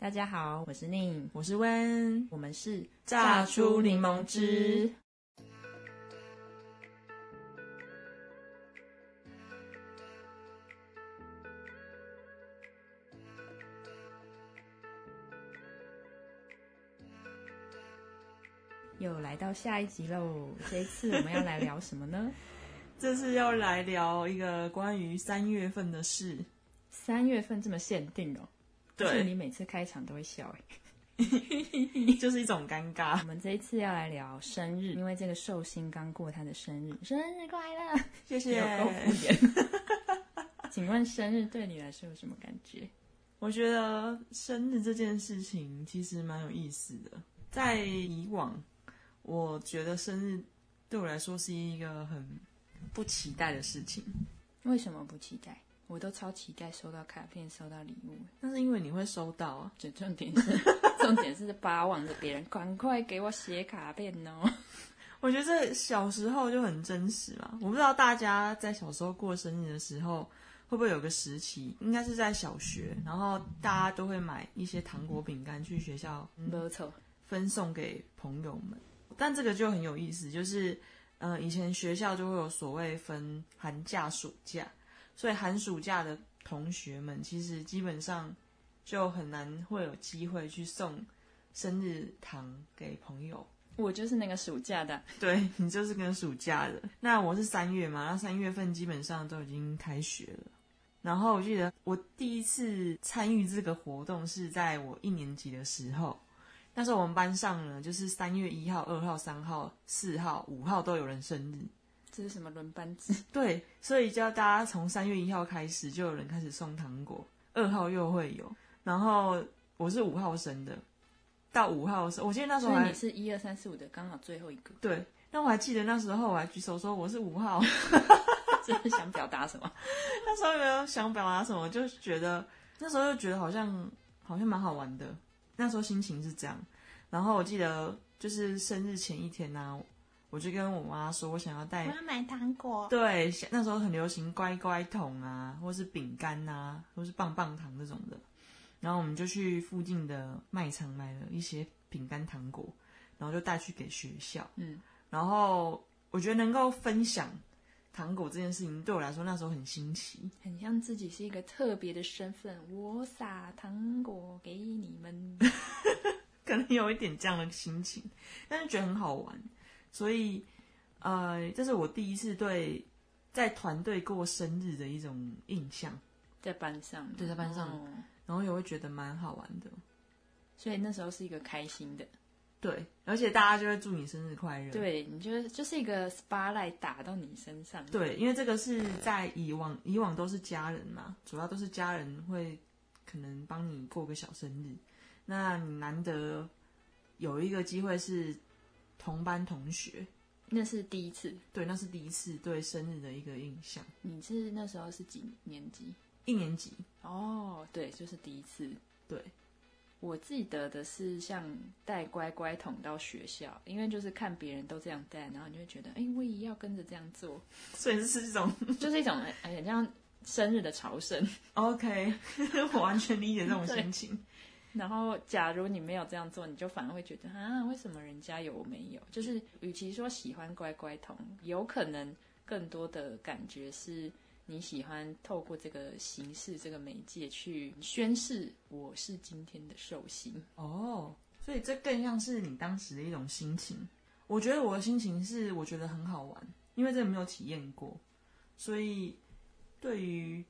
大家好，我是宁，我是温，我们是榨出柠檬汁。又来到下一集喽！这一次我们要来聊什么呢？这次要来聊一个关于三月份的事。三月份这么限定哦？对，你每次开场都会笑哎，就是一种尴尬。我们这一次要来聊生日，因为这个寿星刚过他的生日，生日快乐！谢谢。请问生日对你来说有什么感觉？我觉得生日这件事情其实蛮有意思的。在以往，我觉得生日对我来说是一个很不期待的事情。为什么不期待？我都超期待收到卡片、收到礼物，那是因为你会收到啊。这重点是，重点是巴望着别人赶快给我写卡片哦。我觉得这小时候就很真实嘛。我不知道大家在小时候过生日的时候，会不会有个时期，应该是在小学，然后大家都会买一些糖果、饼干去学校，没错，分送给朋友们。但这个就很有意思，就是，呃，以前学校就会有所谓分寒假、暑假。所以寒暑假的同学们，其实基本上就很难会有机会去送生日糖给朋友。我就是那个暑假的，对你就是跟暑假的。那我是三月嘛，那三月份基本上都已经开学了。然后我记得我第一次参与这个活动是在我一年级的时候，那时候我们班上呢，就是三月一号、二号、三号、四号、五号都有人生日。这是什么轮班制？对，所以叫大家从三月一号开始就有人开始送糖果，二号又会有，然后我是五号生的，到五号生，我记得那时候还你是一二三四五的刚好最后一个。对，那我还记得那时候我还举手说我是五号，真 的想表达什么？那时候有没有想表达什么？就觉得那时候就觉得好像好像蛮好玩的，那时候心情是这样。然后我记得就是生日前一天呢。我就跟我妈说，我想要带，我要买糖果。对，那时候很流行乖乖桶啊，或是饼干啊，或是棒棒糖这种的。然后我们就去附近的卖场买了一些饼干糖果，然后就带去给学校。嗯，然后我觉得能够分享糖果这件事情，对我来说那时候很新奇，很像自己是一个特别的身份。我撒糖果给你们，可能有一点这样的心情，但是觉得很好玩。所以，呃，这是我第一次对在团队过生日的一种印象，在班上，对，在班上，然后也会觉得蛮好玩的，所以那时候是一个开心的，对，而且大家就会祝你生日快乐，对，你觉得就是一个 spotlight 打到你身上，对，因为这个是在以往以往都是家人嘛，主要都是家人会可能帮你过个小生日，那你难得有一个机会是。同班同学，那是第一次。对，那是第一次对生日的一个印象。你是那时候是几年级？一年级。哦，对，就是第一次。对，我记得的是像带乖乖桶到学校，因为就是看别人都这样带，然后你就会觉得，哎，我也要跟着这样做。所以是这种，就是一种哎，像生日的朝圣。OK，我完全理解这种心情。然后，假如你没有这样做，你就反而会觉得啊，为什么人家有我没有？就是，与其说喜欢乖乖桶，有可能更多的感觉是你喜欢透过这个形式、这个媒介去宣示我是今天的寿星哦。所以这更像是你当时的一种心情。我觉得我的心情是，我觉得很好玩，因为这个没有体验过，所以对于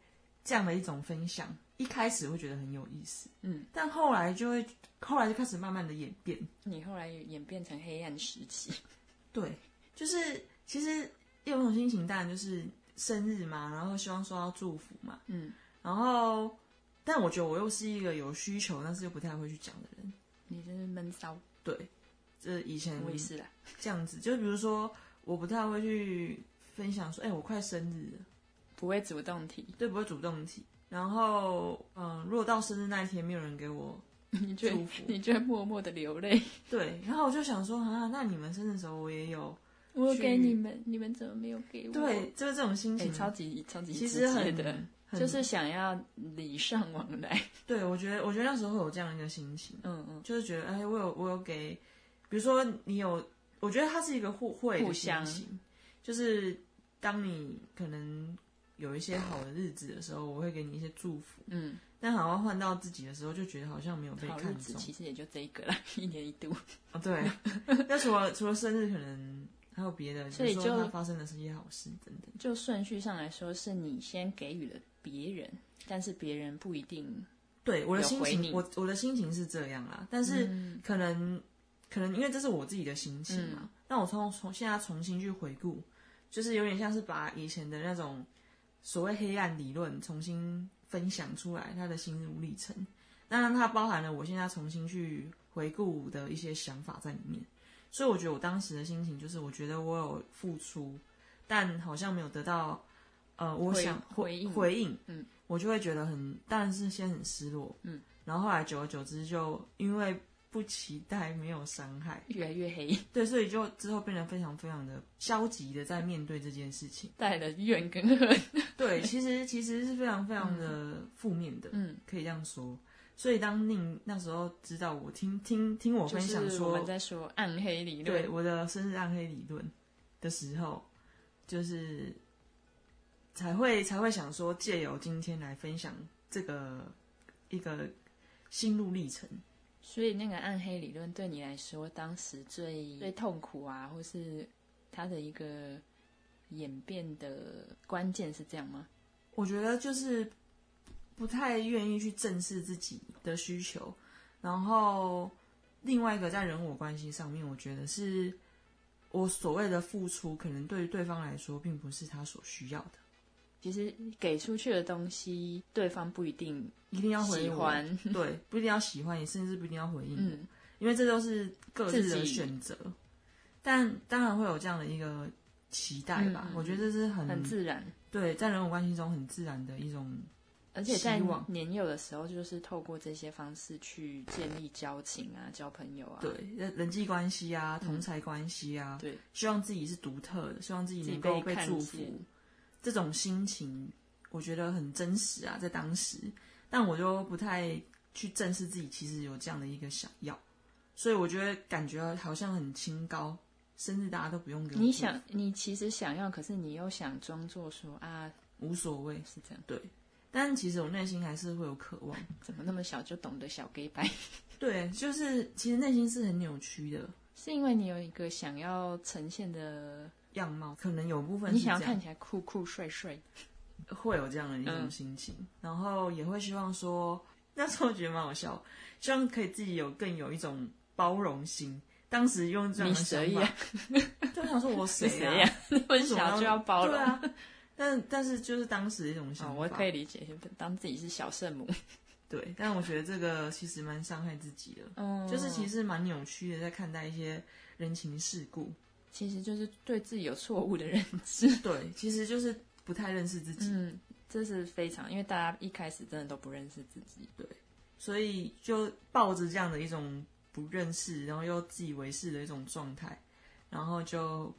这样的一种分享。一开始会觉得很有意思，嗯，但后来就会，后来就开始慢慢的演变。你后来演变成黑暗时期，对，就是其实有一种心情，当然就是生日嘛，然后希望收到祝福嘛，嗯，然后，但我觉得我又是一个有需求，但是又不太会去讲的人。你是闷骚，对，这以前我也是啦，这样子，就比如说，我不太会去分享说，哎，我快生日了，不会主动提，对，不会主动提。然后，嗯，如果到生日那一天没有人给我 祝福，你就会默默的流泪。对，然后我就想说啊，那你们生日的时候我也有，我给你们，你们怎么没有给我？对，就是这种心情，超级超级其实很很就是想要礼尚往来。对我觉得，我觉得那时候会有这样一个心情，嗯嗯，就是觉得，哎，我有我有给，比如说你有，我觉得它是一个互惠的互相心情，就是当你可能有一些好的日子的时候，我会给你一些祝福，嗯，但好像换到自己的时候，就觉得好像没有被好日子看中。其实也就这一个啦，一年一度。哦，对，那除了除了生日，可能还有别的，所以就它发生的是一些好事等等。就顺序上来说，是你先给予了别人，但是别人不一定对我的心情我我的心情是这样啦，但是可能、可能因为这是我自己的心情嘛，那我从从现在重新去回顾，就是有点像是把以前的那种所谓黑暗理论重新分享出来，他的心路历程。当然它包含了我现在重新去回顾的一些想法在里面，所以我觉得我当时的心情就是，我觉得我有付出，但好像没有得到，呃，我想回应。回应，嗯，我就会觉得很，但是先很失落，嗯，然后后来久而久之就因为不期待没有伤害，越来越黑，对，所以就之后变得非常非常的消极的在面对这件事情。带了怨跟恨。对，其实其实是非常非常的负面的，嗯，可以这样说。所以当宁那时候知道我听听听我分享说，是我们在说暗黑理论，对我的生日暗黑理论的时候，就是才会才会想说，借由今天来分享这个一个心路历程。所以那个暗黑理论对你来说，当时最最痛苦啊，或是它的一个演变的关键是这样吗？我觉得就是不太愿意去正视自己的需求，然后另外一个在人我关系上面，我觉得是我所谓的付出，可能对于对方来说，并不是他所需要的，其实给出去的东西，对方不一定一定要回喜我欢。对，不一定要喜欢，也甚至不一定要回应，嗯，因为这都是各自的选择。但当然会有这样的一个期待吧，嗯嗯我觉得这是很很自然。对，在人我关系中很自然的一种而且在希望。年幼的时候，就是透过这些方式去建立交情啊、交朋友啊。对人人际关系啊、同才关系啊，对，希望自己是独特的，希望自己自己能够被看祝福。见，这种心情我觉得很真实啊，在当时，但我就不太去正视自己其实有这样的一个想要，所以我觉得感觉好像很清高，甚至大家都不用给我你想，你其实想要，可是你又想装作说啊，无所谓，是这样，对，但其实我内心还是会有渴望。怎么那么小就懂得小 gay 白？对，就是其实内心是很扭曲的。是因为你有一个想要呈现的，样貌，可能有部分你想要看起来酷酷帅帅，会有这样的一种嗯心情，然后也会希望说，那时候觉得蛮好笑，希望可以自己有更有一种包容心。当时用这样你的想法？就想说我谁？呀？那么为什么小就要包容对？啊，但但是就是当时的一种想哦，法，我可以理解，当自己是小圣母，对，但我觉得这个其实蛮伤害自己的，嗯，就是其实蛮扭曲的，在看待一些人情世故。其实就是对自己有错误的认知。对，其实就是不太认识自己，嗯，这是非常，因为大家一开始真的都不认识自己。对所以就抱着这样的一种不认识，然后又自以为是的一种状态，然后就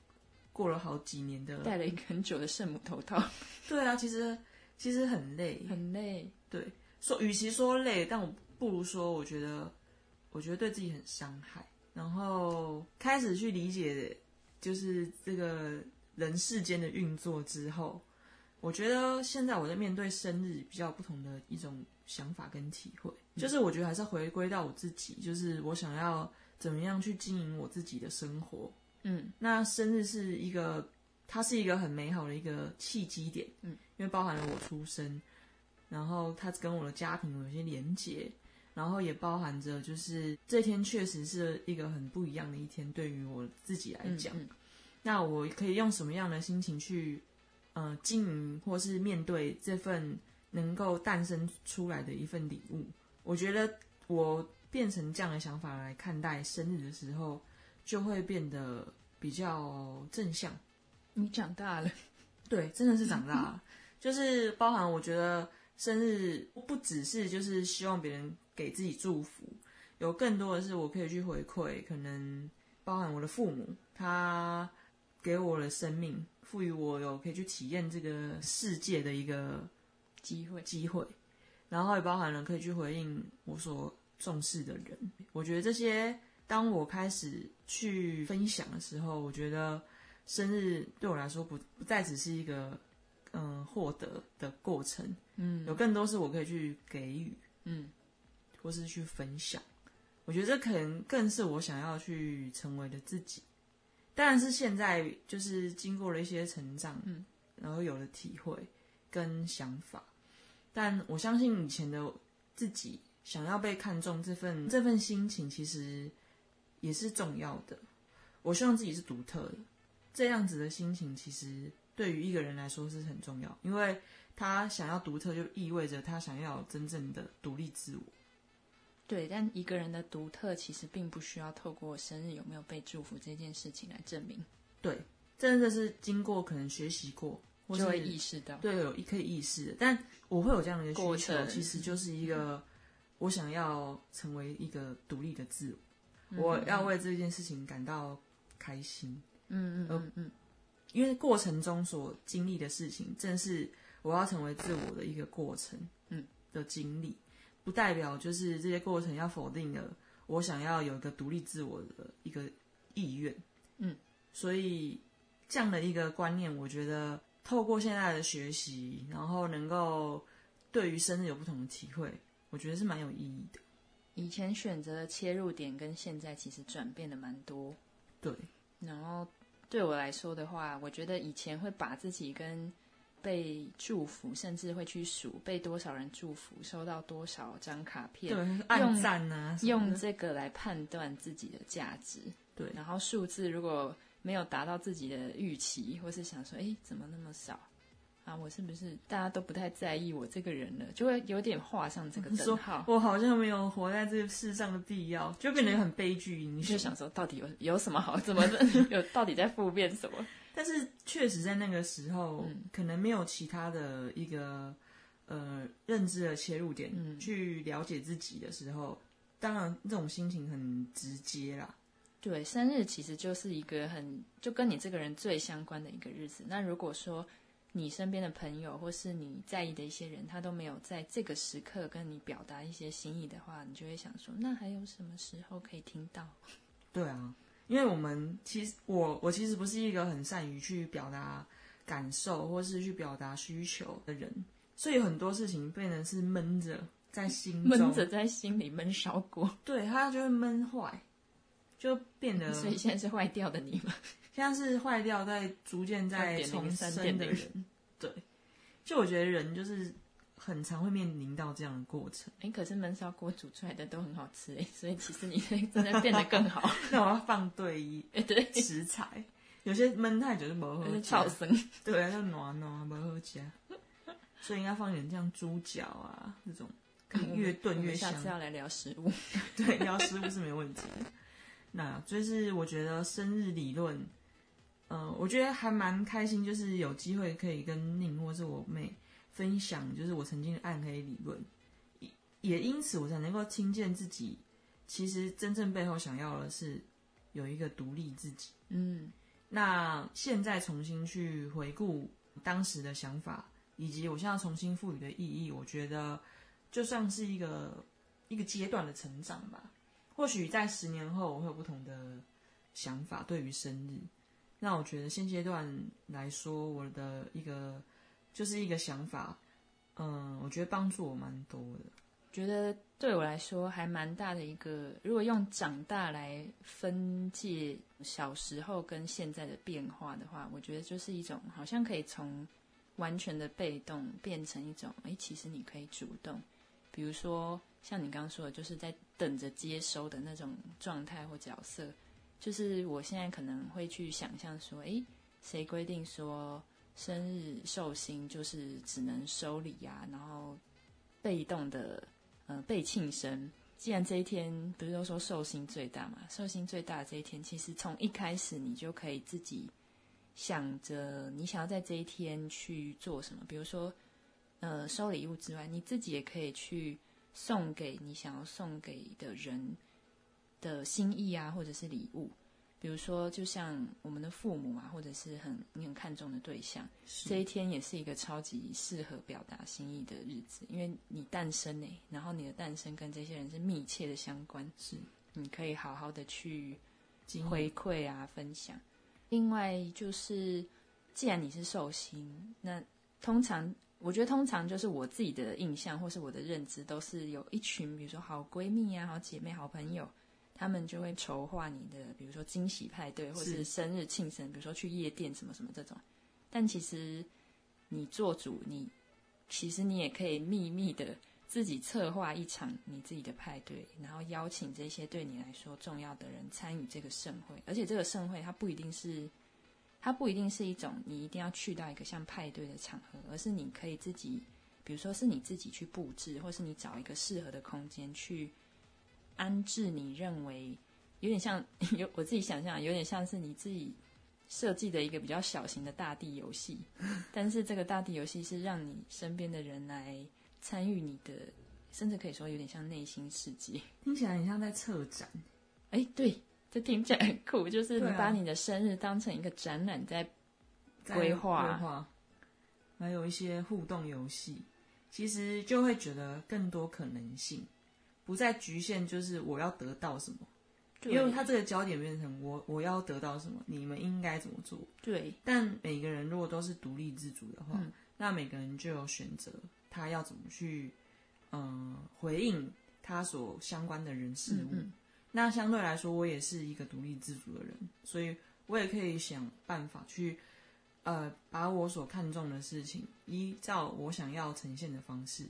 过了好几年的。戴了一个很久的圣母头套，对啊，其实其实很累，很累。对，说与其说累，但我不如说，我觉得我觉得对自己很伤害，然后开始去理解，就是这个人世间的运作之后，我觉得现在我在面对生日比较不同的一种想法跟体会，就是我觉得还是回归到我自己，就是我想要怎么样去经营我自己的生活。嗯，那生日是一个，它是一个很美好的一个契机点，嗯，因为包含了我出生，然后它跟我的家庭有一些连结，然后也包含着就是这天确实是一个很不一样的一天，对于我自己来讲，嗯那我可以用什么样的心情去，呃，经营或是面对这份能够诞生出来的一份礼物？我觉得我变成这样的想法来看待生日的时候，就会变得比较正向。你长大了，对，真的是长大了，就是包含我觉得生日不只是就是希望别人给自己祝福，有更多的是我可以去回馈，可能包含我的父母，他给我的生命，赋予我有可以去体验这个世界的一个机会，机会，然后也包含了可以去回应我所重视的人。我觉得这些，当我开始去分享的时候，我觉得生日对我来说不不再只是一个嗯获得的过程，嗯。有更多是我可以去给予，嗯或是去分享。我觉得这可能更是我想要去成为的自己。当然是现在就是经过了一些成长，嗯，然后有了体会跟想法。但我相信以前的自己想要被看重这份这份心情，其实也是重要的。我希望自己是独特的，这样子的心情其实对于一个人来说是很重要，因为他想要独特，就意味着他想要真正的独立自我。对，但一个人的独特其实并不需要透过生日有没有被祝福这件事情来证明，对，真的是经过可能学习过，我就会意识到。对有一可以意识的。但我会有这样的一个需求，过程其实就是一个我想要成为一个独立的自我，我要为这件事情感到开心，嗯嗯嗯嗯，因为过程中所经历的事情，正是我要成为自我的一个过程，嗯的经历，不代表就是这些过程要否定了我想要有一个独立自我的一个意愿，嗯，所以这样的一个观念，我觉得透过现在的学习，然后能够对于生日有不同的体会，我觉得是蛮有意义的。以前选择的切入点跟现在其实转变的蛮多。对，然后对我来说的话，我觉得以前会把自己跟被祝福，甚至会去数被多少人祝福，收到多少张卡片，对，暗赞啊，什么的用这个来判断自己的价值。对然后数字如果没有达到自己的预期，或是想说，哎，怎么那么少？啊，我是不是大家都不太在意我这个人了？就会有点画上这个说等号。我好像没有活在这个世上的必要，就变得很悲剧。你你就想说，到底有有什么好？怎么 有到底在负面什么？但是确实在那个时候，嗯可能没有其他的一个呃认知的切入点、嗯去了解自己的时候，当然这种心情很直接啦。对，生日其实就是一个很就跟你这个人最相关的一个日子。那如果说你身边的朋友或是你在意的一些人，他都没有在这个时刻跟你表达一些心意的话，你就会想说，那还有什么时候可以听到？对啊，因为我们其实我我其实不是一个很善于去表达感受或是去表达需求的人，所以很多事情变成是闷着在心中，闷着在心里闷烧锅，对它就会闷坏，就变得所以现在是坏掉的你吗？现在是坏掉，在逐渐在重生的人。对，就我觉得人就是很常会面临到这样的过程。哎，可是焖烧锅煮出来的都很好吃哎，所以其实你真的变得更好。那我要放对一 哎，对，食材，有些焖太久就不好就是吃。超生。对啊，就暖暖不好吃。所以应该放一点像猪脚啊这种，可以越炖越香下。次要来聊食物。对，聊食物是没问题的。那就是我觉得生日理论，呃，我觉得还蛮开心，就是有机会可以跟宁或是我妹分享，就是我曾经的暗黑理论，也也因此我才能够听见自己，其实真正背后想要的是有一个独立自己。嗯，那现在重新去回顾当时的想法，以及我现在重新赋予的意义，我觉得就算是一个一个阶段的成长吧。或许在十年后，我会有不同的想法对于生日。那我觉得现阶段来说，我的一个就是一个想法，嗯，我觉得帮助我蛮多的。觉得对我来说还蛮大的一个，如果用长大来分界小时候跟现在的变化的话，我觉得就是一种好像可以从完全的被动变成一种，哎，其实你可以主动。比如说像你刚刚说的，就是在等着接收的那种状态或角色，就是我现在可能会去想象说，哎，谁规定说生日寿星就是只能收礼啊，然后被动的。呃，被庆生。既然这一天不是都说寿星最大嘛，寿星最大的这一天，其实从一开始你就可以自己想着你想要在这一天去做什么。比如说，呃，收礼物之外，你自己也可以去送给你想要送给的人的心意啊，或者是礼物。比如说，就像我们的父母啊，或者是很你很看重的对象，这一天也是一个超级适合表达心意的日子，因为你诞生呢，然后你的诞生跟这些人是密切的相关，是。你可以好好的去回馈啊，分享。另外就是，既然你是寿星，那通常我觉得通常就是我自己的印象或是我的认知，都是有一群比如说好闺蜜啊、好姐妹、好朋友，他们就会筹划你的，比如说惊喜派对或是是生日庆生，比如说去夜店什么什么这种。但其实你做主，你其实你也可以秘密的自己策划一场你自己的派对，然后邀请这些对你来说重要的人参与这个盛会。而且这个盛会它不一定是，它不一定是一种你一定要去到一个像派对的场合，而是你可以自己，比如说是你自己去布置，或是你找一个适合的空间去安置你认为有点像 有我自己想象，有点像是你自己设计的一个比较小型的大地游戏，但是这个大地游戏是让你身边的人来参与你的，甚至可以说有点像内心世界。听起来很像在策展，哎，对，这听起来很酷，就是你把你的生日当成一个展览在在规划。规划，还有一些互动游戏，其实就会觉得更多可能性，不再局限就是我要得到什么，因为他这个焦点变成我我要得到什么，你们应该怎么做。对但每个人如果都是独立自主的话，嗯那每个人就有选择他要怎么去，嗯、回应他所相关的人事物。嗯嗯那相对来说，我也是一个独立自主的人，所以我也可以想办法去，呃，把我所看重的事情，依照我想要呈现的方式，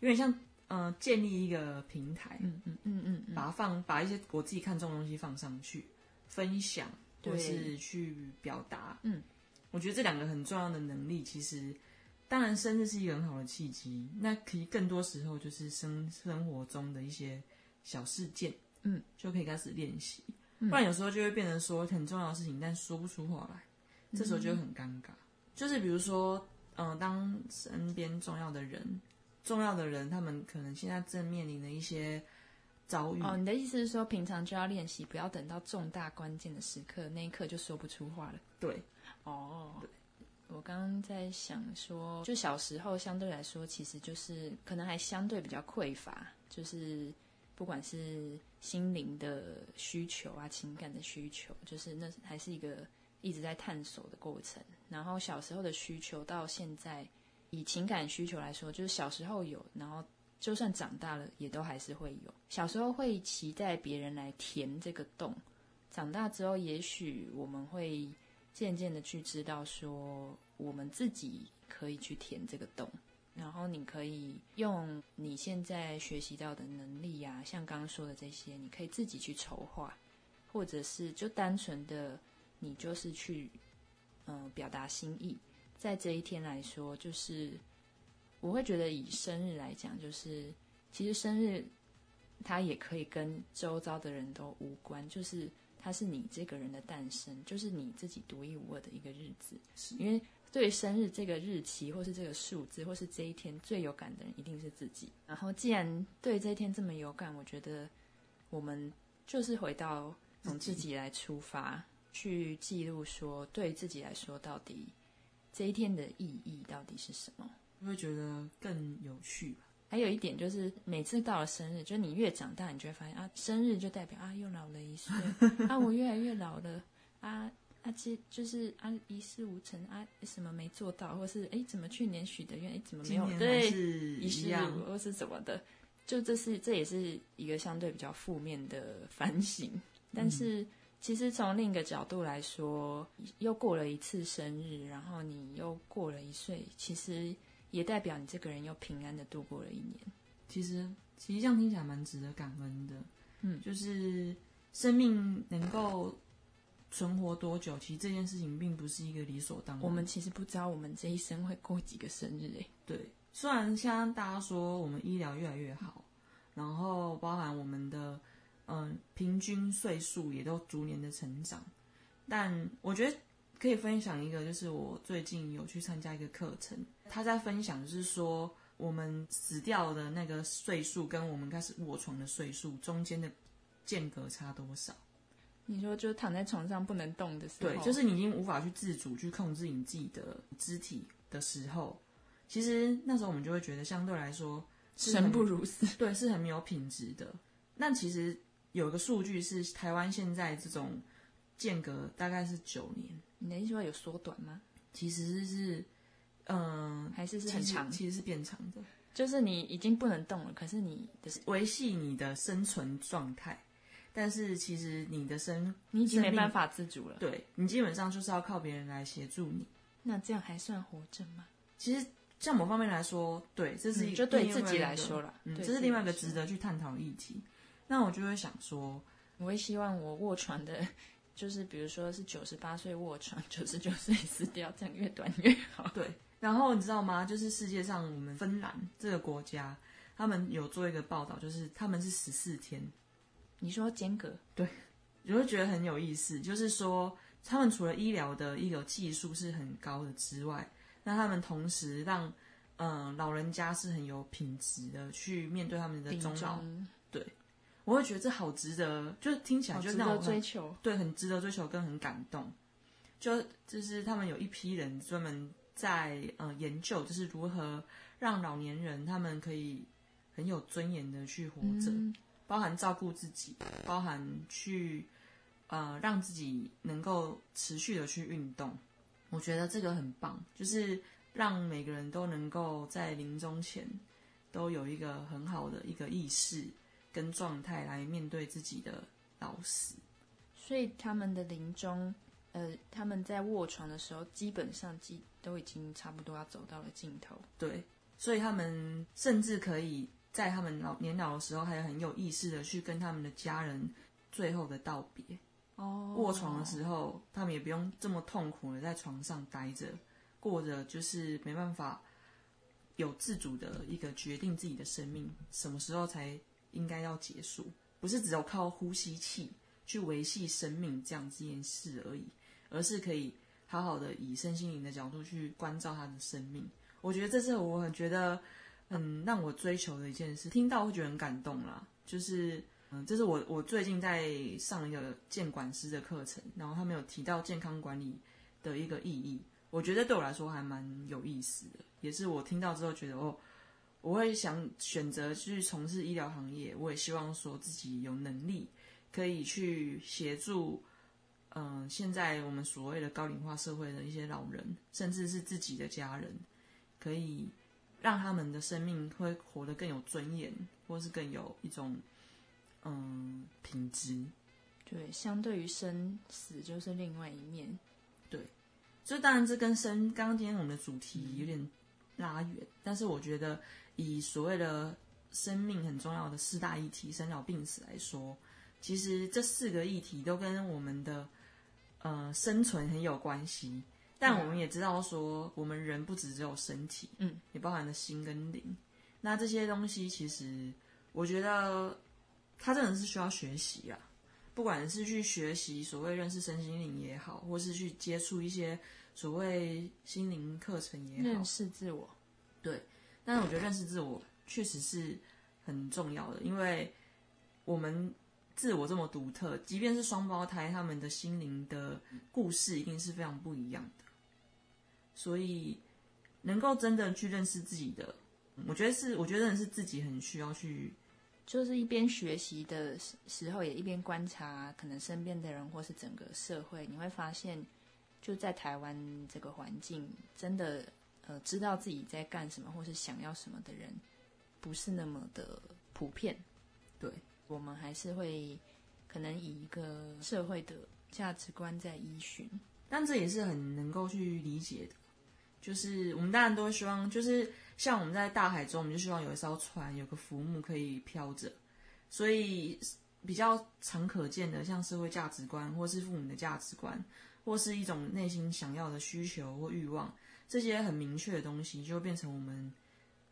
有点像，呃，建立一个平台，嗯嗯嗯嗯嗯，把它放，把一些我自己看重的东西放上去，分享或是去表达。嗯，我觉得这两个很重要的能力，其实当然生日是一个很好的契机，那可以更多时候就是生生活中的一些小事件，嗯，就可以开始练习。嗯不然有时候就会变成说很重要的事情，但说不出话来，这时候就会很尴尬。就是比如说，嗯、当身边重要的人，重要的人，他们可能现在正面临的一些遭遇，哦，你的意思是说，平常就要练习，不要等到重大关键的时刻，那一刻就说不出话了。对，哦，我刚刚在想说，就小时候相对来说，其实就是可能还相对比较匮乏，就是不管是心灵的需求啊，情感的需求，就是那还是一个一直在探索的过程。然后小时候的需求到现在，以情感需求来说，就是小时候有，然后就算长大了，也都还是会有。小时候会期待别人来填这个洞，长大之后，也许我们会渐渐的去知道说，我们自己可以去填这个洞。然后你可以用你现在学习到的能力呀、像刚刚说的这些，你可以自己去筹划，或者是就单纯的你就是去嗯、表达心意。在这一天来说，就是我会觉得以生日来讲，就是其实生日它也可以跟周遭的人都无关，就是它是你这个人的诞生，就是你自己独一无二的一个日子。因为对生日这个日期，或是这个数字，或是这一天最有感的人，一定是自己。然后，既然对这一天这么有感，我觉得我们就是回到从自己来出发，去记录说，对自己来说，到底这一天的意义到底是什么？会觉得更有趣吧。还有一点就是，每次到了生日，就你越长大，你就会发现啊，生日就代表啊，又老了一岁啊，我越来越老了啊 啊，这就是啊，一事无成啊，什么没做到，或是哎，怎么去年许的愿，哎，怎么没有对是一样，无或是怎么的，就这是这也是一个相对比较负面的反省。但是其实从另一个角度来说，又过了一次生日，然后你又过了一岁，其实也代表你这个人又平安的度过了一年。其实其实这样听起来蛮值得感恩的。嗯就是生命能够存活多久，其实这件事情并不是一个理所当然。我们其实不知道我们这一生会过几个生日诶。对，虽然现在大家说我们医疗越来越好，然后包含我们的嗯、呃平均岁数也都逐年的成长，但我觉得可以分享一个，就是我最近有去参加一个课程，他在分享就是说我们死掉的那个岁数跟我们开始卧床的岁数中间的间隔差多少。你说就躺在床上不能动的时候，对，就是你已经无法去自主去控制你自己的肢体的时候，其实那时候我们就会觉得相对来说生不如死。对，是很没有品质的。那其实有个数据是，台湾现在这种间隔大概是九年，你的意思说有缩短吗？其实是，嗯、还是是很长？其实是变长的，就是你已经不能动了，可是你的维系你的生存状态。但是其实你的生，你已经没办法自主了。对你基本上就是要靠别人来协助你。那这样还算活着吗？其实，在某方面来说，对，这是一、嗯就对自己来说了嗯，对这是另外一个值得去探讨的议题。那我就会想说，我会希望我卧床的，就是比如说是九十八岁卧床，九十九岁死掉，这样越短越好。对，然后你知道吗？就是世界上我们芬兰这个国家，他们有做一个报道，就是他们是十四天，你说间隔，对你会觉得很有意思。就是说，他们除了医疗的医疗技术是很高的之外，那他们同时让嗯、呃老人家是很有品质的去面对他们的病终老。中我会觉得这好值得，就是听起来就让我很追求。对，很值得追求跟很感动。就就是他们有一批人专门在呃研究，就是如何让老年人他们可以很有尊严的去活着，嗯包含照顾自己，包含去呃让自己能够持续的去运动。我觉得这个很棒，就是让每个人都能够在临终前都有一个很好的一个意识跟状态来面对自己的老死。所以他们的临终，呃，他们在卧床的时候，基本上基都已经差不多要走到了尽头。对，所以他们甚至可以在他们老年老的时候，还很有意识的去跟他们的家人最后的道别。哦卧床的时候，他们也不用这么痛苦的在床上待着，过着就是没办法有自主的一个决定自己的生命什么时候才应该要结束，不是只有靠呼吸器去维系生命这样这件事而已，而是可以好好的以身心灵的角度去关照他的生命。我觉得这是我很觉得，嗯，让我追求的一件事，听到会觉得很感动啦。就是，嗯，这是我我最近在上一个健管师的课程，然后他们有提到健康管理的一个意义，我觉得对我来说还蛮有意思的，也是我听到之后觉得哦，我会想选择去从事医疗行业，我也希望说自己有能力可以去协助。嗯，现在我们所谓的高龄化社会的一些老人，甚至是自己的家人，可以让他们的生命会活得更有尊严，或是更有一种嗯品质。对，相对于生死就是另外一面。对就当然这跟生刚刚今天我们的主题有点拉远，但是我觉得以所谓的生命很重要的四大议题——生老病死来说，其实这四个议题都跟我们的呃生存很有关系。但我们也知道说，我们人不只只有身体，嗯，也包含了心跟灵。那这些东西其实，我觉得它真的是需要学习啊。不管是去学习所谓认识身心灵也好，或是去接触一些所谓心灵课程也好认，识自我，但是我觉得认识自我确实是很重要的，因为我们自我这么独特，即便是双胞胎，他们的心灵的故事一定是非常不一样的。所以，能够真的去认识自己的，我觉得是，我觉得是自己很需要去就是一边学习的时时候，也一边观察可能身边的人或是整个社会，你会发现，就在台湾这个环境，真的呃知道自己在干什么或是想要什么的人，不是那么的普遍。对，我们还是会可能以一个社会的价值观在依循。但这也是很能够去理解的。就是我们当然都会希望，就是像我们在大海中，我们就希望有一艘船，有个浮木可以飘着。所以比较常可见的，像社会价值观，或是父母的价值观，或是一种内心想要的需求或欲望，这些很明确的东西，就会变成我们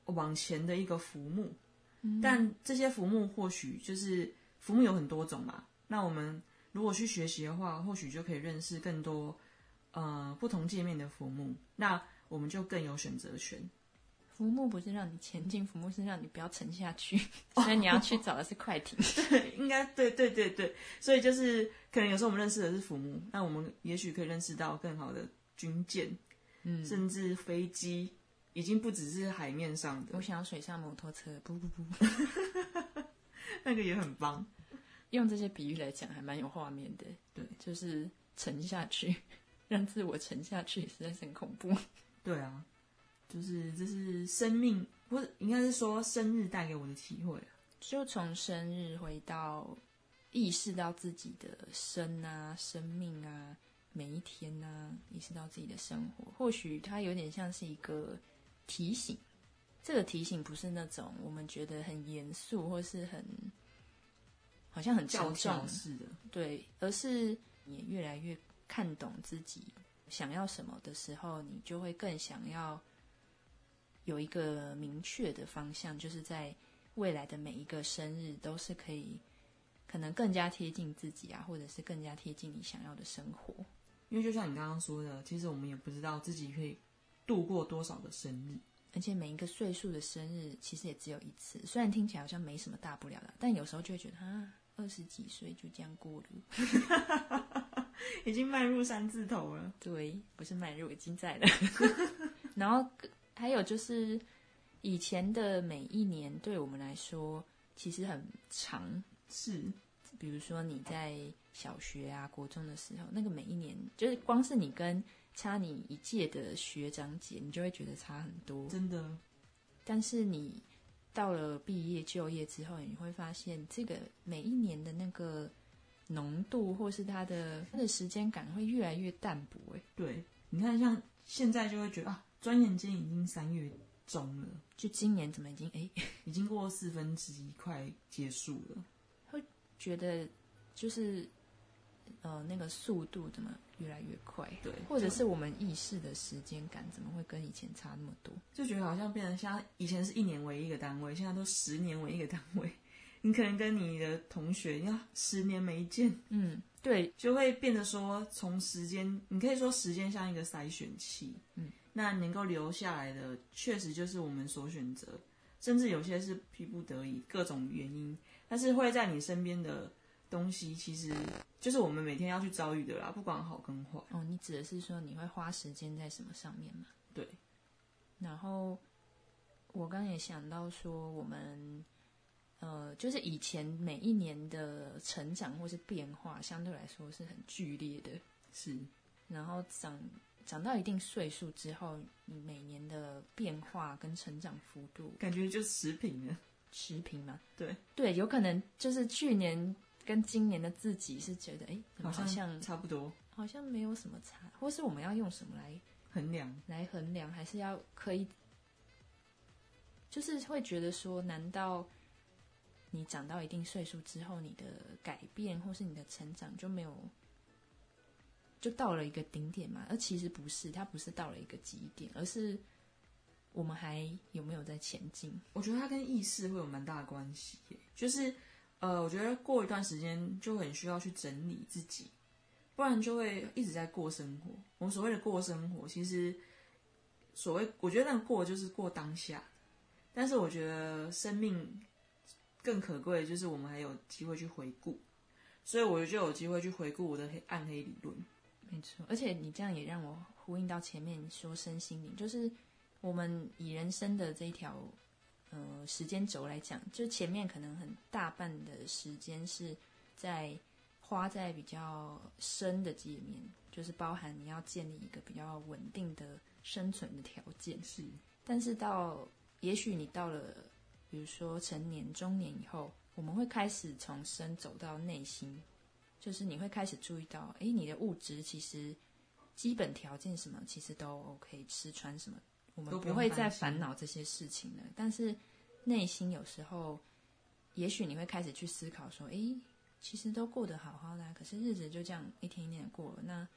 往前的一个浮木。但这些浮木或许就是浮木有很多种嘛，那我们如果去学习的话，或许就可以认识更多呃不同界面的浮木，那我们就更有选择权。浮木不是让你前进，浮木是让你不要沉下去，所以你要去找的是快艇。对，应该对对对对，所以就是可能有时候我们认识的是浮木，那我们也许可以认识到更好的军舰，嗯，甚至飞机，已经不只是海面上的我，想要水上摩托车，不不不，那个也很棒。用这些比喻来讲，还蛮有画面的。对，就是沉下去，让自我沉下去，实在是很恐怖。对啊，就是这是生命，不是应该是说生日带给我的体会啊。就从生日回到意识到自己的生啊、生命啊、每一天啊，意识到自己的生活，或许它有点像是一个提醒。这个提醒不是那种我们觉得很严肃或是很好像很教沉重似，的，对，而是你越来越看懂自己想要什么的时候，你就会更想要有一个明确的方向，就是在未来的每一个生日都是可以可能更加贴近自己啊，或者是更加贴近你想要的生活。因为就像你刚刚说的，其实我们也不知道自己可以度过多少的生日。而且每一个岁数的生日其实也只有一次，虽然听起来好像没什么大不了的，但有时候就会觉得啊，二十几岁就这样过了。已经迈入三字头了。对，不是迈入，已经在了。然后还有就是，以前的每一年对我们来说其实很长，是，比如说你在小学啊、国中的时候，那个每一年就是光是你跟差你一届的学长姐，你就会觉得差很多。真的，但是你到了毕业就业之后，你会发现这个每一年的那个浓度，或是它的它的时间感会越来越淡薄。哎，对。你看，像现在就会觉得啊，转眼间已经三月中了，就今年怎么已经哎，已经过四分之一，快结束了。觉得就是呃那个速度怎么越来越快？对或者是我们意识的时间感怎么会跟以前差那么多？就觉得好像变成像以前是一年为一个单位，现在都十年为一个单位。你可能跟你的同学要十年没见，嗯，对，就会变得说，从时间，你可以说时间像一个筛选器，嗯，那能够留下来的，确实就是我们所选择，甚至有些是逼不得已，各种原因，但是会在你身边的东西，其实就是我们每天要去遭遇的啦，不管好跟坏，哦，你指的是说你会花时间在什么上面吗？对，然后我刚刚也想到说，我们呃，就是以前每一年的成长或是变化，相对来说是很剧烈的。是，然后长长到一定岁数之后，你每年的变化跟成长幅度感觉就持平了，持平嘛？对，对，有可能就是去年跟今年的自己是觉得，哎，好像差不多好像没有什么差，或是我们要用什么来衡量，来衡量，还是要可以，就是会觉得说，难道你长到一定岁数之后，你的改变或是你的成长就没有，就到了一个顶点嘛？而其实不是，它不是到了一个极点，而是我们还有没有在前进？我觉得它跟意识会有蛮大的关系，就是呃，我觉得过一段时间就很需要去整理自己，不然就会一直在过生活。我们所谓的过生活，其实所谓我觉得那个过就是过当下，但是我觉得生命更可贵就是我们还有机会去回顾，所以我就有机会去回顾我的黑暗黑理论。没错，而且你这样也让我呼应到前面说身心灵，就是我们以人生的这一条呃时间轴来讲，就前面可能很大半的时间是在花在比较深的界面，就是包含你要建立一个比较稳定的生存的条件。是，但是到也许你到了比如说成年、中年以后，我们会开始从深走到内心。就是你会开始注意到，哎，你的物质其实基本条件什么其实都 OK，吃穿什么，我们都不不会再烦恼这些事情了。但是内心有时候，也许你会开始去思考说，哎，其实都过得好好的啊，可是日子就这样一天一天的过了，那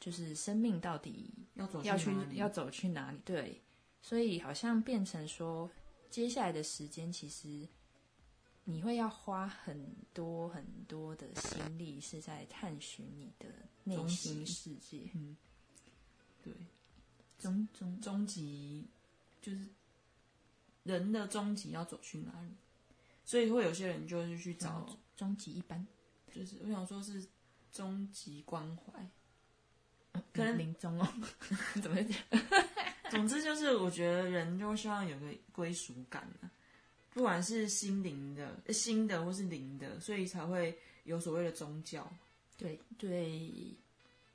就是生命到底要走要去要走去哪里？对，所以好像变成说，接下来的时间其实你会要花很多很多的心力，是在探寻你的内终心世界。嗯。对。终终终极就是人的终极要走去哪里，所以会有些人就是去找，终极一般，就是我想说是终极关怀。可能临终哦，怎么讲？总之就是，我觉得人就希望有个归属感啊，不管是心灵的、心的或是灵的，所以才会有所谓的宗教。对对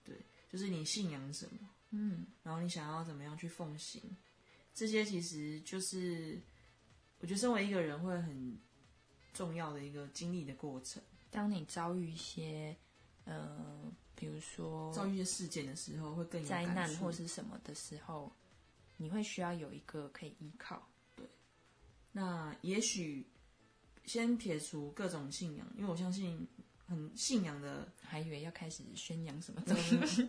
对，就是你信仰什么，嗯，然后你想要怎么样去奉行，这些其实就是我觉得身为一个人会很重要的一个经历的过程。当你遭遇一些呃。比如说遭遇一些事件的时候，会更灾难或是什么的时候，你会需要有一个可以依靠。对，那也许先撇除各种信仰，因为我相信很信仰的，还以为要开始宣扬什么宗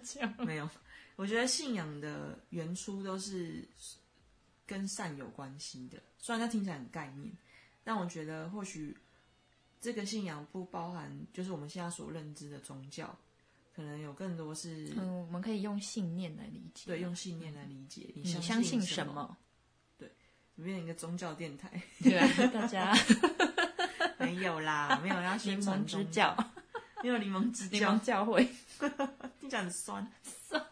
教，没有。我觉得信仰的原初都是跟善有关系的，虽然它听起来很概念，但我觉得或许这个信仰不包含就是我们现在所认知的宗教。可能有更多是，嗯，我们可以用信念来理解，对，用信念来理解。你相信什么？对，变成一个宗教电台，对大家。没有啦，没有要柠檬之教，没有柠檬之教。教会，听起来很酸。酸，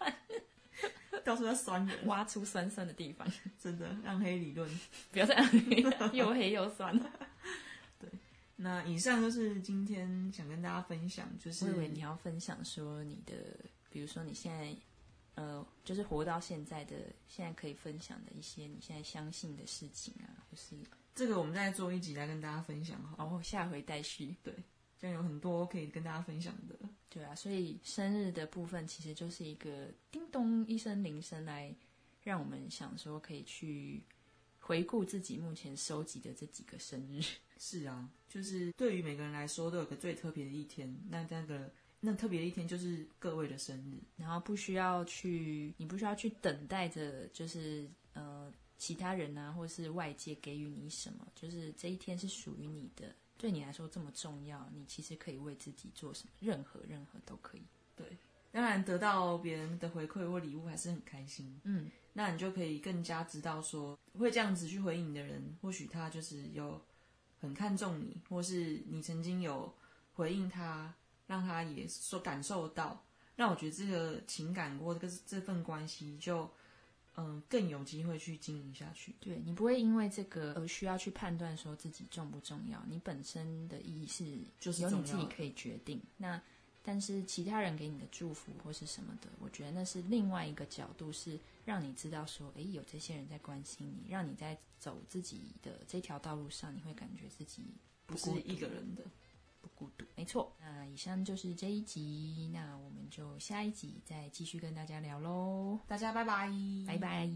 到处要酸人，挖出酸酸的地方，真的暗黑理论，不要再暗黑，又黑又酸。对。那以上就是今天想跟大家分享，就是我以为你要分享说你的，比如说你现在，呃，就是活到现在的，现在可以分享的一些你现在相信的事情啊，就是。这个我们再做一集来跟大家分享好，然后下回待续，对，这样有很多可以跟大家分享的，对啊，所以生日的部分其实就是一个叮咚一声铃声来让我们想说可以去回顾自己目前收集的这几个生日。是啊，就是对于每个人来说都有个最特别的一天，那那个那特别的一天就是各位的生日，然后不需要去，你不需要去等待着，就是呃其他人啊，或是外界给予你什么，就是这一天是属于你的，对你来说这么重要，你其实可以为自己做什么，任何任何都可以。对，当然得到别人的回馈或礼物还是很开心，嗯，那你就可以更加知道说会这样子去回应你的人，或许他就是有。很看重你，或是你曾经有回应他，让他也说感受到，让我觉得这个情感或这个这份关系就嗯更有机会去经营下去。对你不会因为这个而需要去判断说自己重不重要，你本身的意义是就是由你自己可以决定。那但是其他人给你的祝福或是什么的，我觉得那是另外一个角度，是让你知道说，哎，有这些人在关心你，让你在走自己的这条道路上，你会感觉自己不是一个人的，不孤独。没错。那以上就是这一集，那我们就下一集再继续跟大家聊喽。大家拜拜，拜拜。